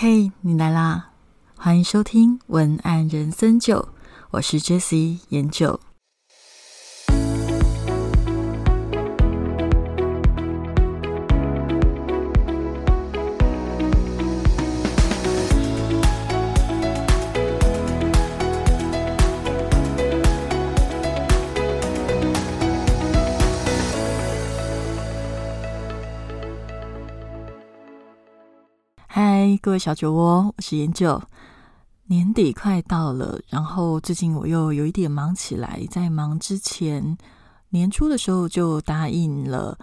嘿，你来啦！欢迎收听文案人生九，我是 Jessie 研九。小酒窝，我是研究。年底快到了，然后最近我又有一点忙起来。在忙之前，年初的时候就答应了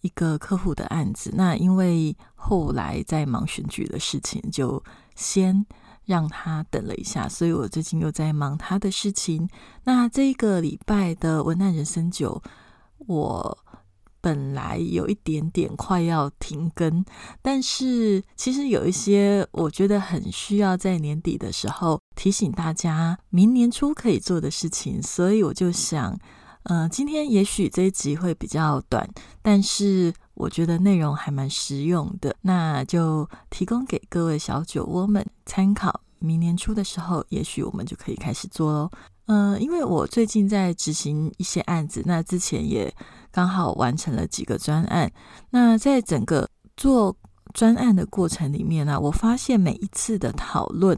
一个客户的案子。那因为后来在忙选举的事情，就先让他等了一下。所以我最近又在忙他的事情。那这一个礼拜的文案人生酒，我。本来有一点点快要停更，但是其实有一些我觉得很需要在年底的时候提醒大家明年初可以做的事情，所以我就想，呃，今天也许这一集会比较短，但是我觉得内容还蛮实用的，那就提供给各位小酒窝们参考。明年初的时候，也许我们就可以开始做喽。呃，因为我最近在执行一些案子，那之前也。刚好完成了几个专案，那在整个做专案的过程里面呢，我发现每一次的讨论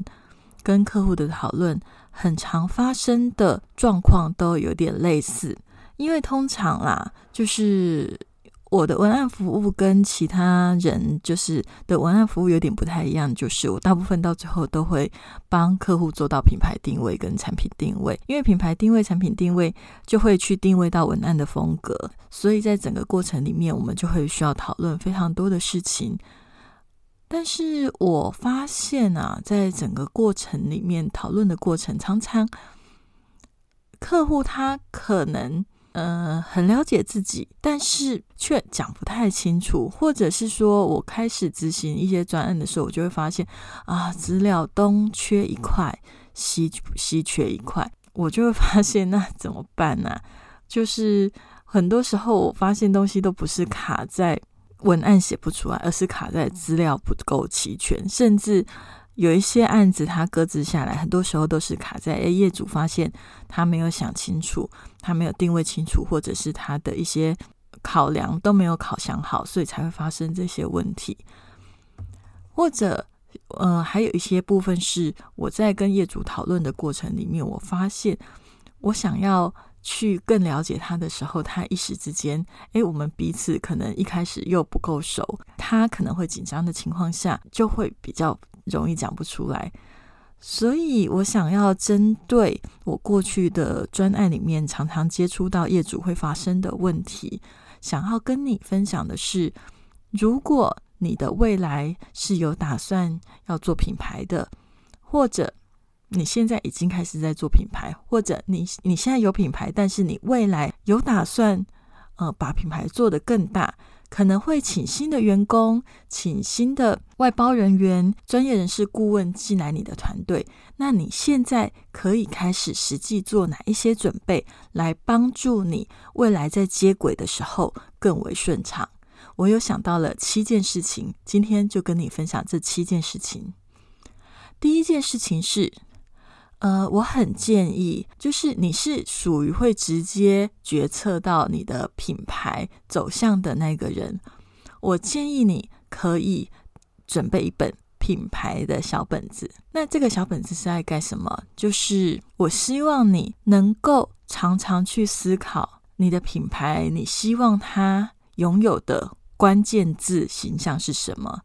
跟客户的讨论，很常发生的状况都有点类似，因为通常啦，就是。我的文案服务跟其他人就是的文案服务有点不太一样，就是我大部分到最后都会帮客户做到品牌定位跟产品定位，因为品牌定位、产品定位就会去定位到文案的风格，所以在整个过程里面，我们就会需要讨论非常多的事情。但是我发现啊，在整个过程里面讨论的过程，常常客户他可能。呃，很了解自己，但是却讲不太清楚，或者是说我开始执行一些专案的时候，我就会发现啊，资料东缺一块，西西缺一块，我就会发现那怎么办呢？就是很多时候我发现东西都不是卡在文案写不出来，而是卡在资料不够齐全，甚至。有一些案子，他搁置下来，很多时候都是卡在诶，业主发现他没有想清楚，他没有定位清楚，或者是他的一些考量都没有考想好，所以才会发生这些问题。或者，呃，还有一些部分是我在跟业主讨论的过程里面，我发现我想要去更了解他的时候，他一时之间，诶，我们彼此可能一开始又不够熟，他可能会紧张的情况下，就会比较。容易讲不出来，所以我想要针对我过去的专案里面常常接触到业主会发生的问题，想要跟你分享的是：如果你的未来是有打算要做品牌的，或者你现在已经开始在做品牌，或者你你现在有品牌，但是你未来有打算呃把品牌做得更大。可能会请新的员工，请新的外包人员、专业人士顾问进来你的团队。那你现在可以开始实际做哪一些准备，来帮助你未来在接轨的时候更为顺畅？我有想到了七件事情，今天就跟你分享这七件事情。第一件事情是。呃，我很建议，就是你是属于会直接决策到你的品牌走向的那个人，我建议你可以准备一本品牌的小本子。那这个小本子是在干什么？就是我希望你能够常常去思考你的品牌，你希望它拥有的关键字形象是什么？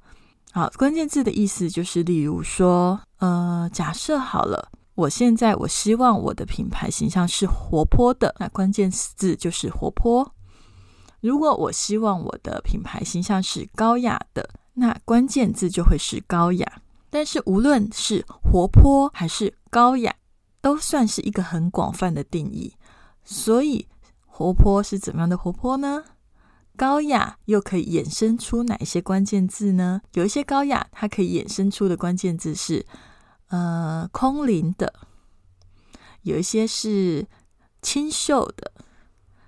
好，关键字的意思就是，例如说，呃，假设好了。我现在我希望我的品牌形象是活泼的，那关键字就是活泼。如果我希望我的品牌形象是高雅的，那关键字就会是高雅。但是无论是活泼还是高雅，都算是一个很广泛的定义。所以活泼是怎么样的活泼呢？高雅又可以衍生出哪一些关键字呢？有一些高雅，它可以衍生出的关键字是。呃，空灵的，有一些是清秀的，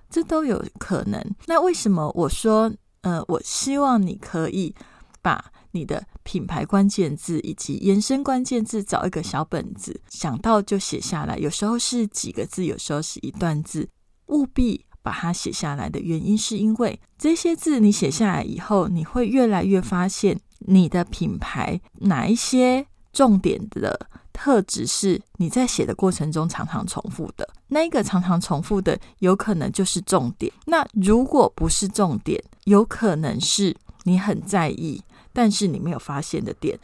这都有可能。那为什么我说，呃，我希望你可以把你的品牌关键字以及延伸关键字，找一个小本子，想到就写下来。有时候是几个字，有时候是一段字，务必把它写下来的原因，是因为这些字你写下来以后，你会越来越发现你的品牌哪一些重点的特质是你在写的过程中常常重复的。那一个常常重复的，有可能就是重点。那如果不是重点，有可能是你很在意，但是你没有发现的点，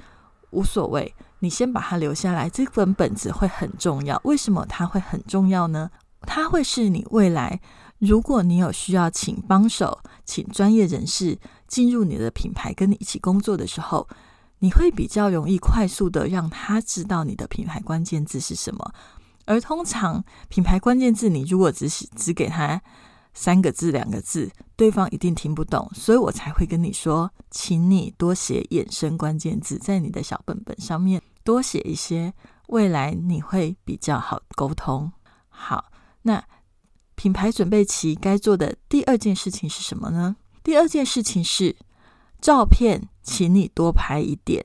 无所谓。你先把它留下来，这本本子会很重要。为什么它会很重要呢？它会是你未来，如果你有需要请帮手、请专业人士进入你的品牌跟你一起工作的时候，你会比较容易快速的让他知道你的品牌关键字是什么。而通常品牌关键字，你如果只只给他三个字、两个字，对方一定听不懂，所以我才会跟你说，请你多写衍生关键字在你的小本本上面，多写一些，未来你会比较好沟通。好，那品牌准备期该做的第二件事情是什么呢？第二件事情是照片，请你多拍一点，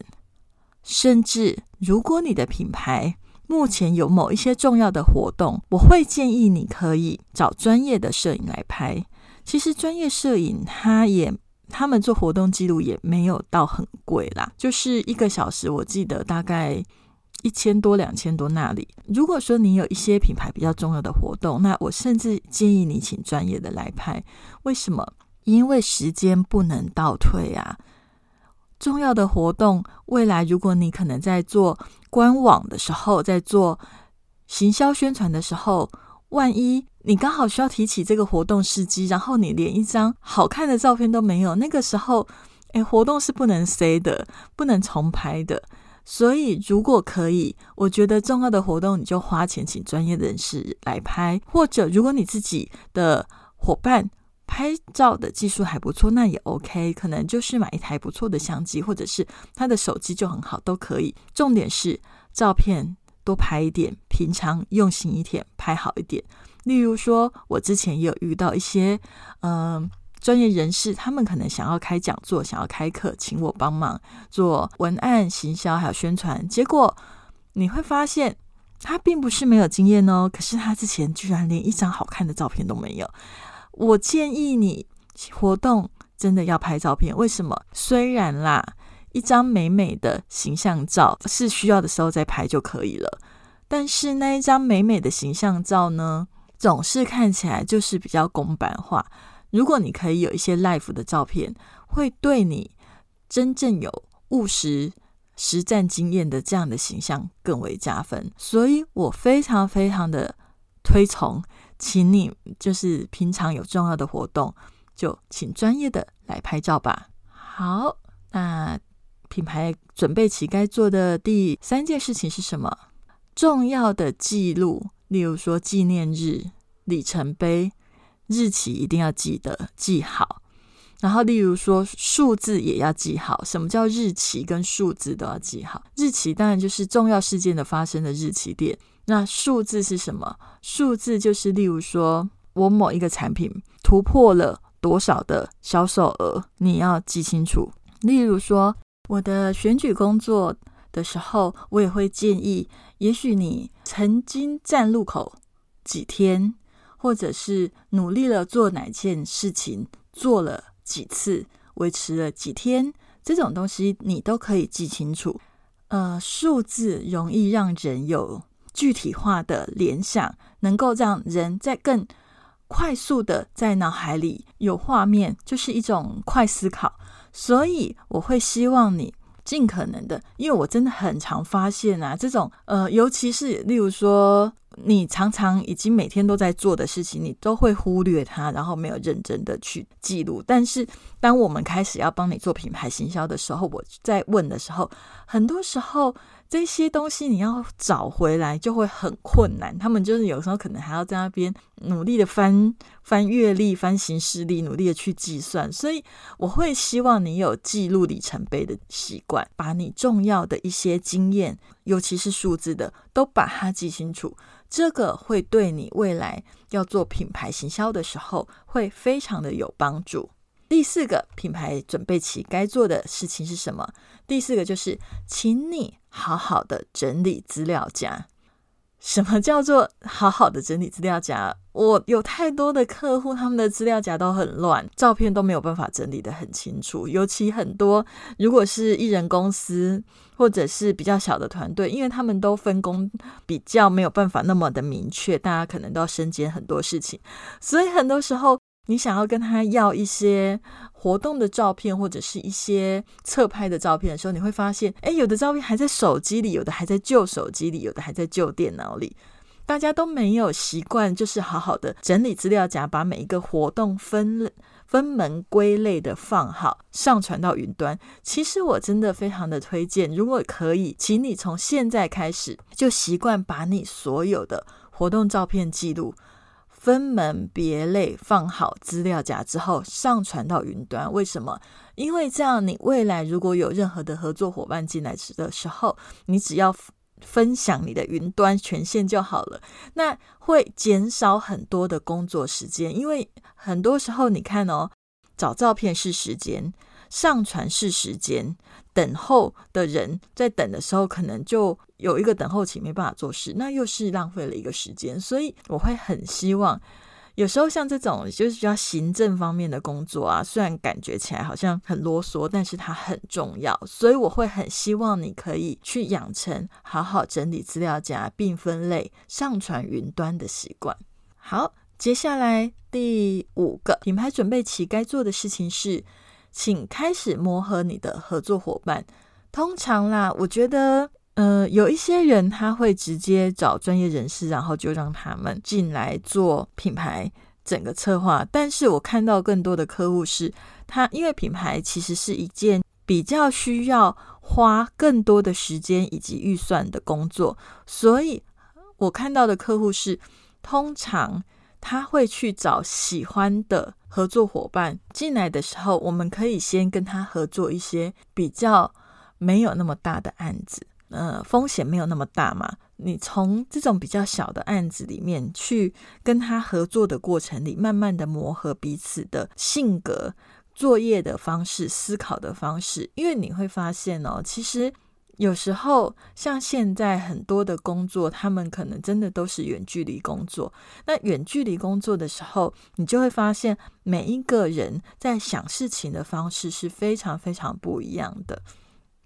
甚至如果你的品牌。目前有某一些重要的活动，我会建议你可以找专业的摄影来拍。其实专业摄影，他也他们做活动记录也没有到很贵啦，就是一个小时，我记得大概一千多、两千多那里。如果说你有一些品牌比较重要的活动，那我甚至建议你请专业的来拍。为什么？因为时间不能倒退啊。重要的活动，未来如果你可能在做官网的时候，在做行销宣传的时候，万一你刚好需要提起这个活动时机，然后你连一张好看的照片都没有，那个时候，哎，活动是不能 say 的，不能重拍的。所以，如果可以，我觉得重要的活动你就花钱请专业人士来拍，或者如果你自己的伙伴。拍照的技术还不错，那也 OK，可能就是买一台不错的相机，或者是他的手机就很好，都可以。重点是照片多拍一点，平常用心一点，拍好一点。例如说，我之前也有遇到一些嗯专业人士，他们可能想要开讲座，想要开课，请我帮忙做文案、行销还有宣传。结果你会发现，他并不是没有经验哦，可是他之前居然连一张好看的照片都没有。我建议你活动真的要拍照片，为什么？虽然啦，一张美美的形象照是需要的时候再拍就可以了，但是那一张美美的形象照呢，总是看起来就是比较公版化。如果你可以有一些 life 的照片，会对你真正有务实实战经验的这样的形象更为加分。所以我非常非常的推崇。请你就是平常有重要的活动，就请专业的来拍照吧。好，那品牌准备期该做的第三件事情是什么？重要的记录，例如说纪念日、里程碑、日期一定要记得记好。然后，例如说数字也要记好。什么叫日期跟数字都要记好？日期当然就是重要事件的发生的日期点。那数字是什么？数字就是，例如说，我某一个产品突破了多少的销售额，你要记清楚。例如说，我的选举工作的时候，我也会建议，也许你曾经站路口几天，或者是努力了做哪件事情，做了几次，维持了几天，这种东西你都可以记清楚。呃，数字容易让人有。具体化的联想，能够让人在更快速的在脑海里有画面，就是一种快思考。所以我会希望你尽可能的，因为我真的很常发现啊，这种呃，尤其是例如说。你常常已经每天都在做的事情，你都会忽略它，然后没有认真的去记录。但是，当我们开始要帮你做品牌行销的时候，我在问的时候，很多时候这些东西你要找回来就会很困难。他们就是有时候可能还要在那边努力的翻翻阅历、翻行事历，努力的去计算。所以，我会希望你有记录里程碑的习惯，把你重要的一些经验，尤其是数字的，都把它记清楚。这个会对你未来要做品牌行销的时候会非常的有帮助。第四个品牌准备期该做的事情是什么？第四个就是，请你好好的整理资料夹。什么叫做好好的整理资料夹？我有太多的客户，他们的资料夹都很乱，照片都没有办法整理的很清楚。尤其很多如果是艺人公司或者是比较小的团队，因为他们都分工比较没有办法那么的明确，大家可能都要身兼很多事情，所以很多时候。你想要跟他要一些活动的照片，或者是一些侧拍的照片的时候，你会发现，哎，有的照片还在手机里，有的还在旧手机里，有的还在旧电脑里。大家都没有习惯，就是好好的整理资料夹，把每一个活动分分门归类的放好，上传到云端。其实我真的非常的推荐，如果可以，请你从现在开始就习惯把你所有的活动照片记录。分门别类放好资料夹之后，上传到云端。为什么？因为这样，你未来如果有任何的合作伙伴进来时的时候，你只要分享你的云端权限就好了。那会减少很多的工作时间，因为很多时候你看哦，找照片是时间，上传是时间。等候的人在等的时候，可能就有一个等候期，没办法做事，那又是浪费了一个时间。所以我会很希望，有时候像这种就是比较行政方面的工作啊，虽然感觉起来好像很啰嗦，但是它很重要。所以我会很希望你可以去养成好好整理资料夹并分类、上传云端的习惯。好，接下来第五个品牌准备期该做的事情是。请开始磨合你的合作伙伴。通常啦，我觉得，呃，有一些人他会直接找专业人士，然后就让他们进来做品牌整个策划。但是我看到更多的客户是，他因为品牌其实是一件比较需要花更多的时间以及预算的工作，所以我看到的客户是，通常他会去找喜欢的。合作伙伴进来的时候，我们可以先跟他合作一些比较没有那么大的案子，呃，风险没有那么大嘛。你从这种比较小的案子里面去跟他合作的过程里，慢慢的磨合彼此的性格、作业的方式、思考的方式，因为你会发现哦，其实。有时候，像现在很多的工作，他们可能真的都是远距离工作。那远距离工作的时候，你就会发现每一个人在想事情的方式是非常非常不一样的。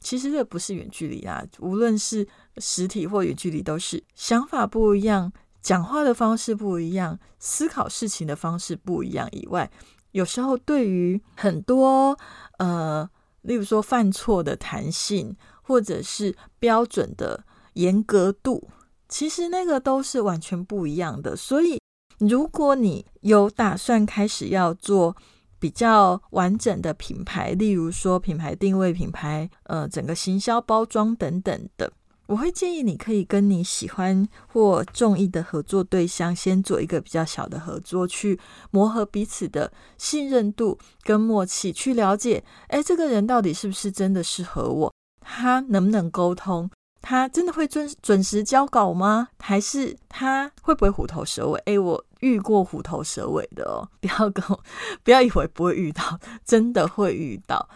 其实这不是远距离啊，无论是实体或远距离，都是想法不一样，讲话的方式不一样，思考事情的方式不一样。以外，有时候对于很多呃，例如说犯错的弹性。或者是标准的严格度，其实那个都是完全不一样的。所以，如果你有打算开始要做比较完整的品牌，例如说品牌定位、品牌呃整个行销包装等等的，我会建议你可以跟你喜欢或中意的合作对象先做一个比较小的合作，去磨合彼此的信任度跟默契，去了解，哎，这个人到底是不是真的适合我。他能不能沟通？他真的会准准时交稿吗？还是他会不会虎头蛇尾？诶，我遇过虎头蛇尾的哦，不要跟我，不要以为不会遇到，真的会遇到。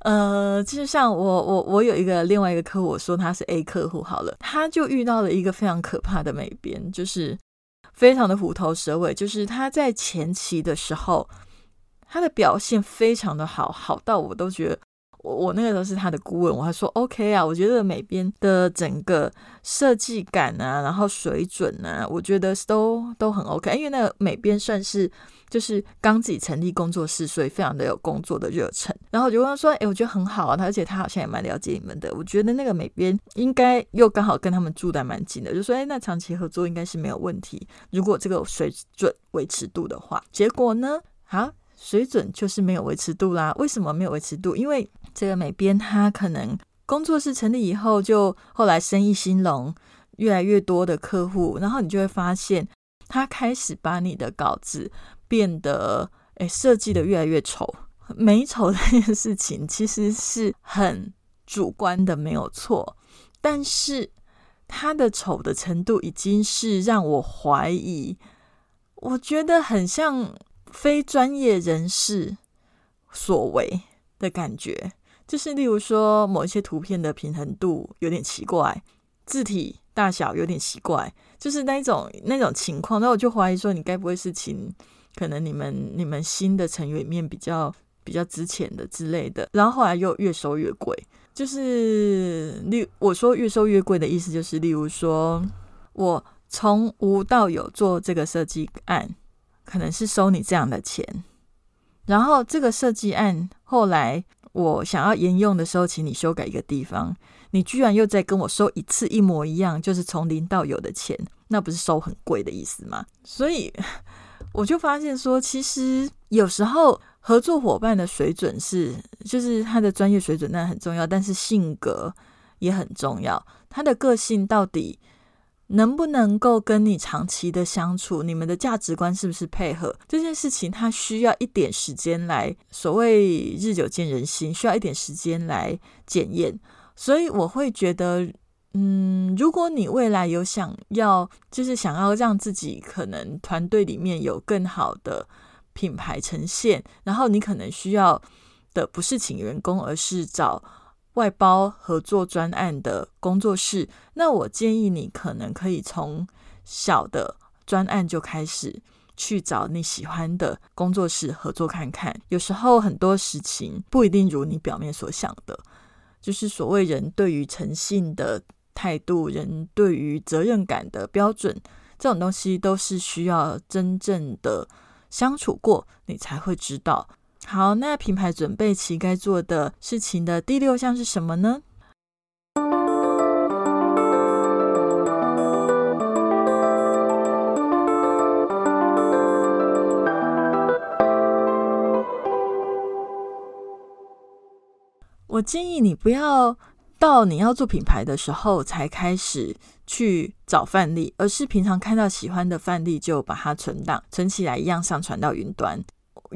呃，就像我我我有一个另外一个客户，我说他是 A 客户好了，他就遇到了一个非常可怕的美编，就是非常的虎头蛇尾，就是他在前期的时候，他的表现非常的好，好到我都觉得。我我那个时候是他的顾问，我还说 OK 啊，我觉得美编的整个设计感啊，然后水准啊，我觉得都都很 OK。因为那个美编算是就是刚自己成立工作室，所以非常的有工作的热忱。然后我就问他说：“哎，我觉得很好啊，他而且他好像也蛮了解你们的。我觉得那个美编应该又刚好跟他们住的蛮近的，就说：哎，那长期合作应该是没有问题。如果这个水准维持度的话，结果呢？好。”水准就是没有维持度啦。为什么没有维持度？因为这个美编他可能工作室成立以后，就后来生意兴隆，越来越多的客户，然后你就会发现他开始把你的稿子变得诶设计的越来越丑。美丑这件事情其实是很主观的，没有错。但是他的丑的程度已经是让我怀疑，我觉得很像。非专业人士所为的感觉。就是例如说，某一些图片的平衡度有点奇怪，字体大小有点奇怪，就是那种那种情况。那我就怀疑说，你该不会是请可能你们你们新的成员里面比较比较值钱的之类的？然后后来又越收越贵，就是例我说越收越贵的意思，就是例如说我从无到有做这个设计案，可能是收你这样的钱，然后这个设计案后来。我想要沿用的时候，请你修改一个地方，你居然又在跟我收一次一模一样，就是从零到有的钱，那不是收很贵的意思吗？所以我就发现说，其实有时候合作伙伴的水准是，就是他的专业水准那很重要，但是性格也很重要，他的个性到底。能不能够跟你长期的相处？你们的价值观是不是配合这件事情？它需要一点时间来，所谓日久见人心，需要一点时间来检验。所以我会觉得，嗯，如果你未来有想要，就是想要让自己可能团队里面有更好的品牌呈现，然后你可能需要的不是请员工，而是找。外包合作专案的工作室，那我建议你可能可以从小的专案就开始去找你喜欢的工作室合作看看。有时候很多事情不一定如你表面所想的，就是所谓人对于诚信的态度，人对于责任感的标准，这种东西都是需要真正的相处过，你才会知道。好，那品牌准备期该做的事情的第六项是什么呢？我建议你不要到你要做品牌的时候才开始去找范例，而是平常看到喜欢的范例就把它存档、存起来，一样上传到云端。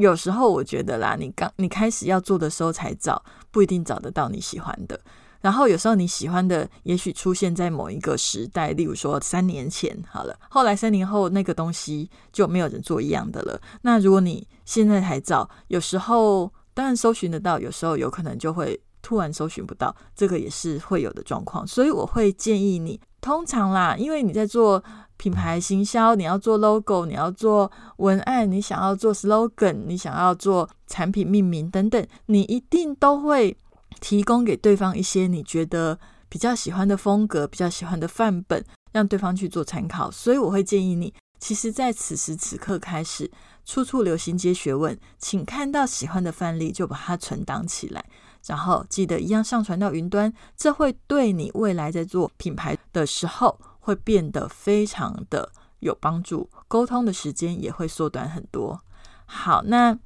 有时候我觉得啦，你刚你开始要做的时候才找，不一定找得到你喜欢的。然后有时候你喜欢的，也许出现在某一个时代，例如说三年前好了，后来三年后那个东西就没有人做一样的了。那如果你现在才找，有时候当然搜寻得到，有时候有可能就会突然搜寻不到，这个也是会有的状况。所以我会建议你，通常啦，因为你在做。品牌行销，你要做 logo，你要做文案，你想要做 slogan，你想要做产品命名等等，你一定都会提供给对方一些你觉得比较喜欢的风格、比较喜欢的范本，让对方去做参考。所以我会建议你，其实在此时此刻开始，处处流行皆学问，请看到喜欢的范例就把它存档起来，然后记得一样上传到云端，这会对你未来在做品牌的时候。会变得非常的有帮助，沟通的时间也会缩短很多。好，那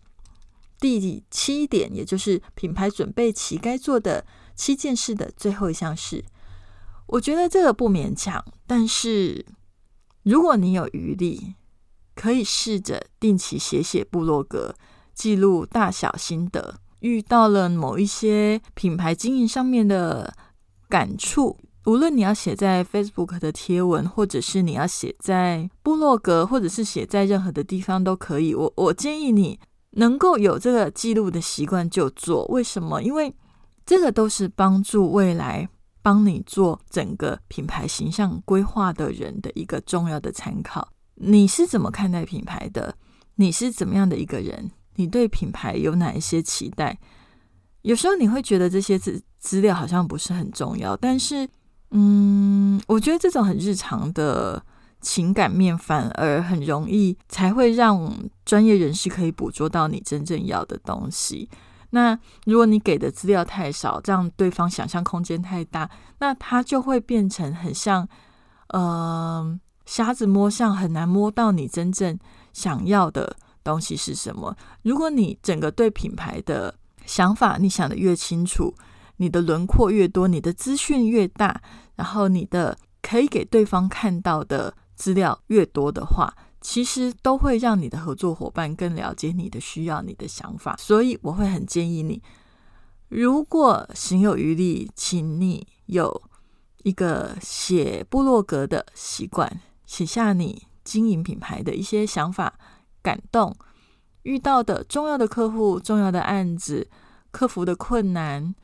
第七点，也就是品牌准备期该做的七件事的最后一项是，我觉得这个不勉强，但是如果你有余力，可以试着定期写写部落格，记录大小心得，遇到了某一些品牌经营上面的感触。无论你要写在 Facebook 的贴文，或者是你要写在部落格，或者是写在任何的地方都可以。我我建议你能够有这个记录的习惯就做。为什么？因为这个都是帮助未来帮你做整个品牌形象规划的人的一个重要的参考。你是怎么看待品牌的？你是怎么样的一个人？你对品牌有哪一些期待？有时候你会觉得这些资资料好像不是很重要，但是。嗯，我觉得这种很日常的情感面反而很容易，才会让专业人士可以捕捉到你真正要的东西。那如果你给的资料太少，让对方想象空间太大，那他就会变成很像，呃，瞎子摸象，很难摸到你真正想要的东西是什么。如果你整个对品牌的想法，你想的越清楚。你的轮廓越多，你的资讯越大，然后你的可以给对方看到的资料越多的话，其实都会让你的合作伙伴更了解你的需要、你的想法。所以我会很建议你，如果行有余力，请你有一个写部落格的习惯，写下你经营品牌的一些想法、感动，遇到的重要的客户、重要的案子、克服的困难，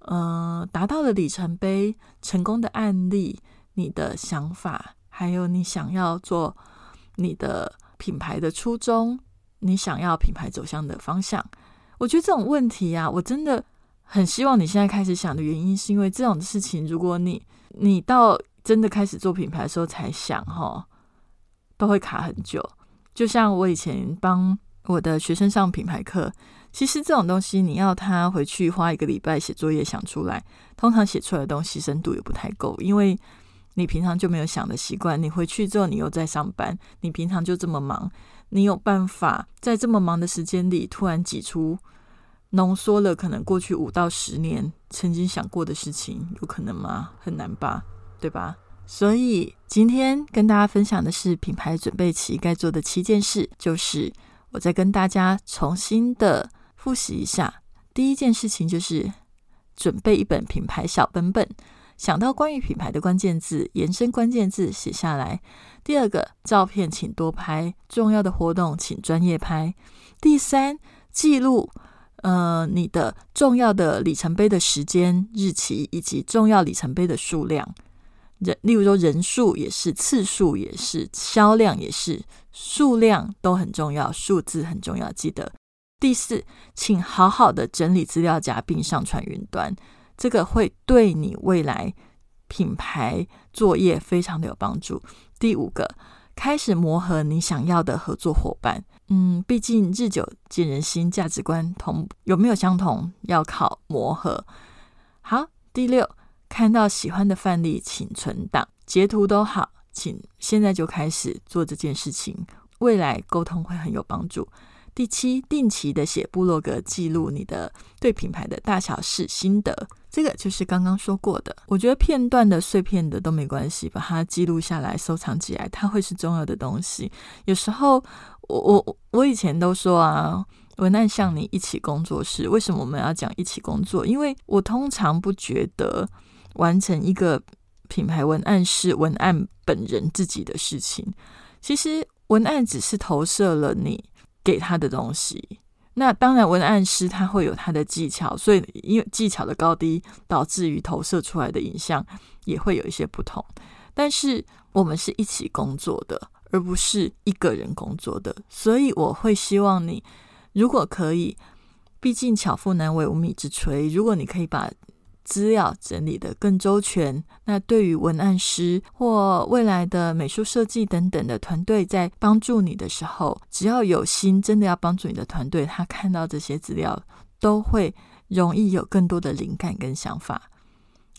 呃，达到的里程碑、成功的案例，你的想法，还有你想要做你的品牌的初衷，你想要品牌走向的方向。我觉得这种问题啊，我真的很希望你现在开始想的原因，是因为这种事情，如果你你到真的开始做品牌的时候才想，哈，都会卡很久。就像我以前帮我的学生上品牌课，其实这种东西你要他回去花一个礼拜写作业想出来，通常写出来的东西深度也不太够，因为你平常就没有想的习惯。你回去之后，你又在上班，你平常就这么忙，你有办法在这么忙的时间里突然挤出浓缩了可能过去五到十年曾经想过的事情，有可能吗？很难吧，对吧？所以今天跟大家分享的是品牌准备期该做的七件事，就是我再跟大家重新的复习一下。第一件事情就是准备一本品牌小本本，想到关于品牌的关键字，延伸关键字写下来。第二个，照片请多拍，重要的活动请专业拍。第三，记录呃你的重要的里程碑的时间、日期以及重要里程碑的数量。人，例如说人数也是，次数也是，销量也是，数量都很重要，数字很重要。记得第四，请好好的整理资料夹并上传云端，这个会对你未来品牌作业非常的有帮助。第五个，开始磨合你想要的合作伙伴。嗯，毕竟日久见人心，价值观同有没有相同，要靠磨合。好，第六。看到喜欢的范例，请存档、截图都好，请现在就开始做这件事情，未来沟通会很有帮助。第七，定期的写部落格，记录你的对品牌的大小事心得，这个就是刚刚说过的。我觉得片段的、碎片的都没关系，把它记录下来、收藏起来，它会是重要的东西。有时候，我我我以前都说啊，文案像你一起工作室，为什么我们要讲一起工作？因为我通常不觉得。完成一个品牌文案是文案本人自己的事情，其实文案只是投射了你给他的东西。那当然，文案师他会有他的技巧，所以因为技巧的高低，导致于投射出来的影像也会有一些不同。但是我们是一起工作的，而不是一个人工作的，所以我会希望你，如果可以，毕竟巧妇难为无米之炊，如果你可以把。资料整理的更周全，那对于文案师或未来的美术设计等等的团队，在帮助你的时候，只要有心，真的要帮助你的团队，他看到这些资料，都会容易有更多的灵感跟想法。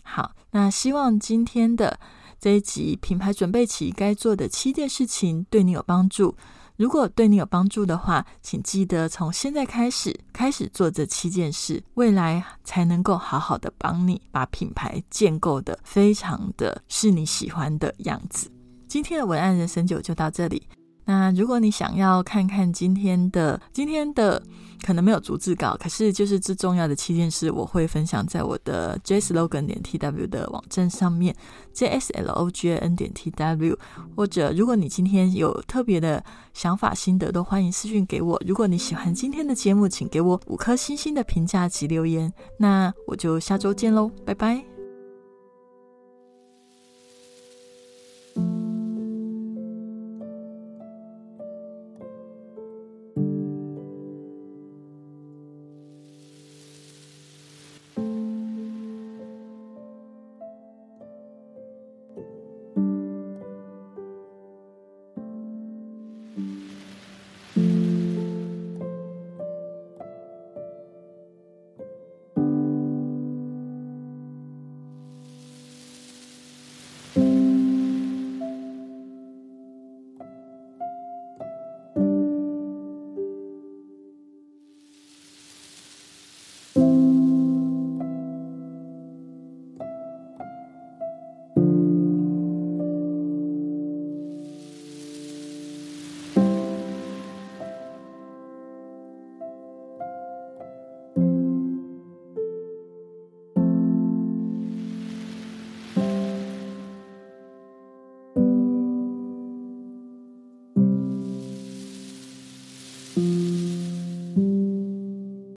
好，那希望今天的这一集品牌准备起该做的七件事情，对你有帮助。如果对你有帮助的话，请记得从现在开始开始做这七件事，未来才能够好好的帮你把品牌建构的非常的是你喜欢的样子。今天的文案人生九就到这里。那如果你想要看看今天的今天的。可能没有逐字稿，可是就是最重要的七件事，我会分享在我的 jslogan 点 tw 的网站上面，jslogan 点 tw。或者，如果你今天有特别的想法心得，都欢迎私讯给我。如果你喜欢今天的节目，请给我五颗星星的评价及留言。那我就下周见喽，拜拜。